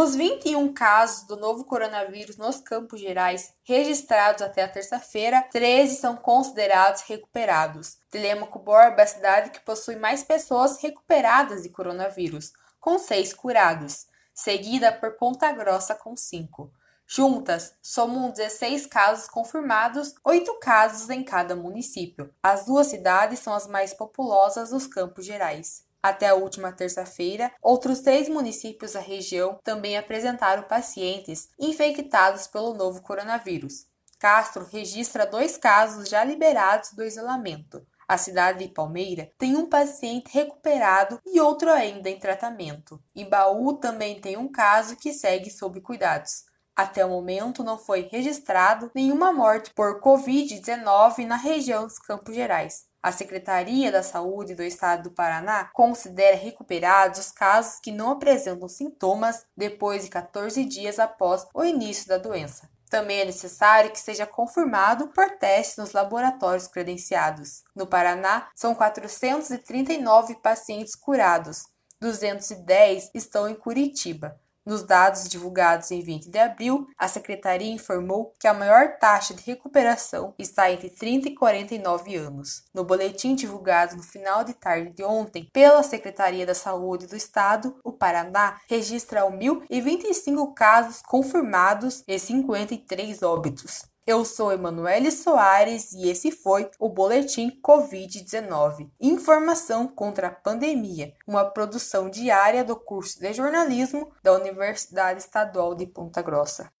Dos 21 casos do novo coronavírus nos Campos Gerais registrados até a terça-feira, 13 são considerados recuperados. Telemaco Borba é a cidade que possui mais pessoas recuperadas de coronavírus, com 6 curados, seguida por Ponta Grossa com 5. Juntas, somam 16 casos confirmados, 8 casos em cada município. As duas cidades são as mais populosas dos Campos Gerais. Até a última terça-feira, outros três municípios da região também apresentaram pacientes infectados pelo novo coronavírus. Castro registra dois casos já liberados do isolamento. A cidade de Palmeira tem um paciente recuperado e outro ainda em tratamento. Baú também tem um caso que segue sob cuidados. Até o momento, não foi registrado nenhuma morte por Covid-19 na região dos Campos Gerais. A Secretaria da Saúde do Estado do Paraná considera recuperados os casos que não apresentam sintomas depois de 14 dias após o início da doença. Também é necessário que seja confirmado por testes nos laboratórios credenciados. No Paraná, são 439 pacientes curados, 210 estão em Curitiba. Nos dados divulgados em 20 de abril, a secretaria informou que a maior taxa de recuperação está entre 30 e 49 anos. No boletim divulgado no final de tarde de ontem pela Secretaria da Saúde do Estado, o Paraná registra 1.025 casos confirmados e 53 óbitos. Eu sou Emanuele Soares e esse foi o Boletim Covid-19 Informação contra a Pandemia, uma produção diária do curso de jornalismo da Universidade Estadual de Ponta Grossa.